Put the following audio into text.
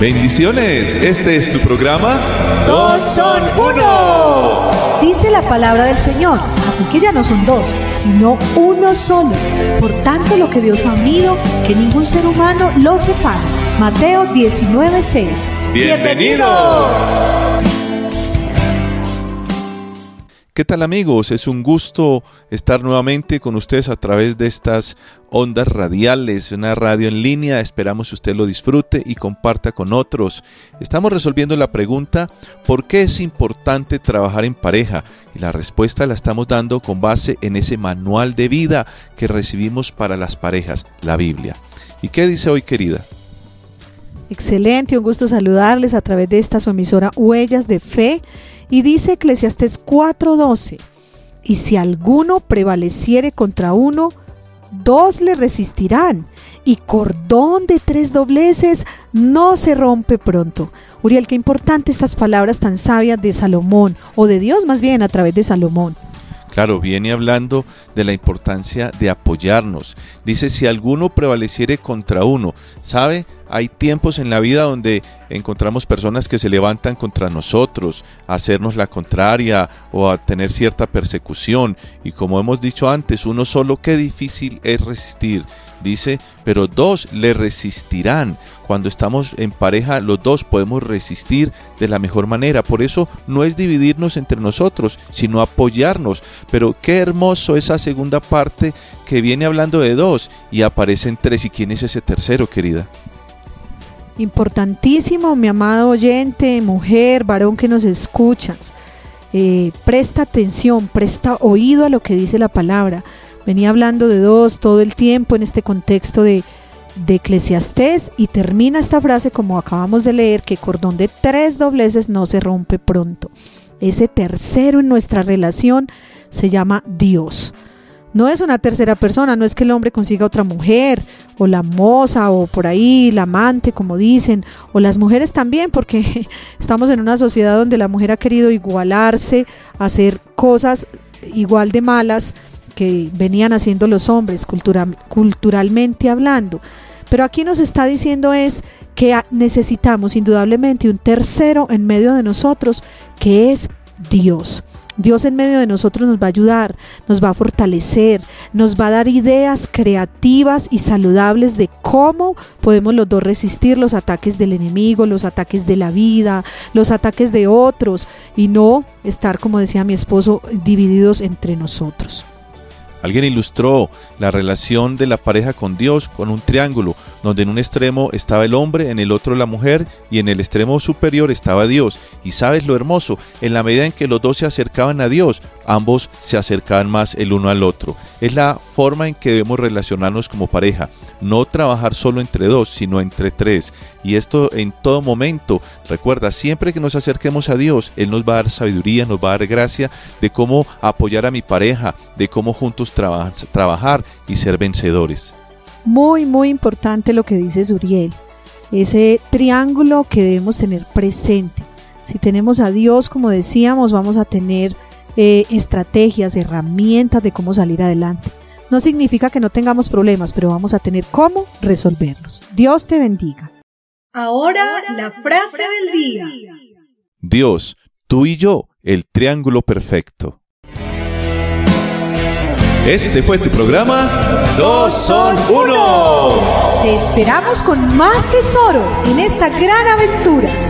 Bendiciones, este es tu programa. Dos son uno. Dice la palabra del Señor, así que ya no son dos, sino uno solo. Por tanto, lo que Dios ha unido, que ningún ser humano lo separe. Mateo 19:6. Bienvenidos. ¿Qué tal amigos? Es un gusto estar nuevamente con ustedes a través de estas ondas radiales, una radio en línea. Esperamos que usted lo disfrute y comparta con otros. Estamos resolviendo la pregunta, ¿por qué es importante trabajar en pareja? Y la respuesta la estamos dando con base en ese manual de vida que recibimos para las parejas, la Biblia. ¿Y qué dice hoy, querida? Excelente, un gusto saludarles a través de esta su emisora Huellas de Fe y dice Eclesiastes 4:12, y si alguno prevaleciere contra uno, dos le resistirán, y cordón de tres dobleces no se rompe pronto. Uriel, qué importante estas palabras tan sabias de Salomón, o de Dios más bien a través de Salomón. Claro, viene hablando de la importancia de apoyarnos. Dice, si alguno prevaleciere contra uno, ¿sabe? Hay tiempos en la vida donde encontramos personas que se levantan contra nosotros, a hacernos la contraria o a tener cierta persecución. Y como hemos dicho antes, uno solo, qué difícil es resistir. Dice, pero dos le resistirán. Cuando estamos en pareja, los dos podemos resistir de la mejor manera. Por eso no es dividirnos entre nosotros, sino apoyarnos. Pero qué hermoso esa segunda parte que viene hablando de dos y aparecen tres. ¿Y quién es ese tercero, querida? Importantísimo, mi amado oyente, mujer, varón que nos escuchas. Eh, presta atención, presta oído a lo que dice la palabra. Venía hablando de dos todo el tiempo en este contexto de, de Eclesiastés y termina esta frase como acabamos de leer, que cordón de tres dobleces no se rompe pronto. Ese tercero en nuestra relación se llama Dios. No es una tercera persona, no es que el hombre consiga otra mujer, o la moza, o por ahí la amante, como dicen, o las mujeres también, porque estamos en una sociedad donde la mujer ha querido igualarse, hacer cosas igual de malas que venían haciendo los hombres culturalmente hablando. Pero aquí nos está diciendo es que necesitamos indudablemente un tercero en medio de nosotros, que es Dios. Dios en medio de nosotros nos va a ayudar, nos va a fortalecer, nos va a dar ideas creativas y saludables de cómo podemos los dos resistir los ataques del enemigo, los ataques de la vida, los ataques de otros y no estar, como decía mi esposo, divididos entre nosotros. Alguien ilustró la relación de la pareja con Dios con un triángulo, donde en un extremo estaba el hombre, en el otro la mujer y en el extremo superior estaba Dios. Y sabes lo hermoso, en la medida en que los dos se acercaban a Dios, ambos se acercaban más el uno al otro. Es la forma en que debemos relacionarnos como pareja, no trabajar solo entre dos, sino entre tres. Y esto en todo momento, recuerda, siempre que nos acerquemos a Dios, Él nos va a dar sabiduría, nos va a dar gracia de cómo apoyar a mi pareja, de cómo juntos trabajar y ser vencedores. Muy, muy importante lo que dice Zuriel, ese triángulo que debemos tener presente. Si tenemos a Dios, como decíamos, vamos a tener eh, estrategias, herramientas de cómo salir adelante. No significa que no tengamos problemas, pero vamos a tener cómo resolverlos. Dios te bendiga. Ahora la frase del día. Dios, tú y yo, el triángulo perfecto. Este fue tu programa Dos son uno. Te esperamos con más tesoros en esta gran aventura.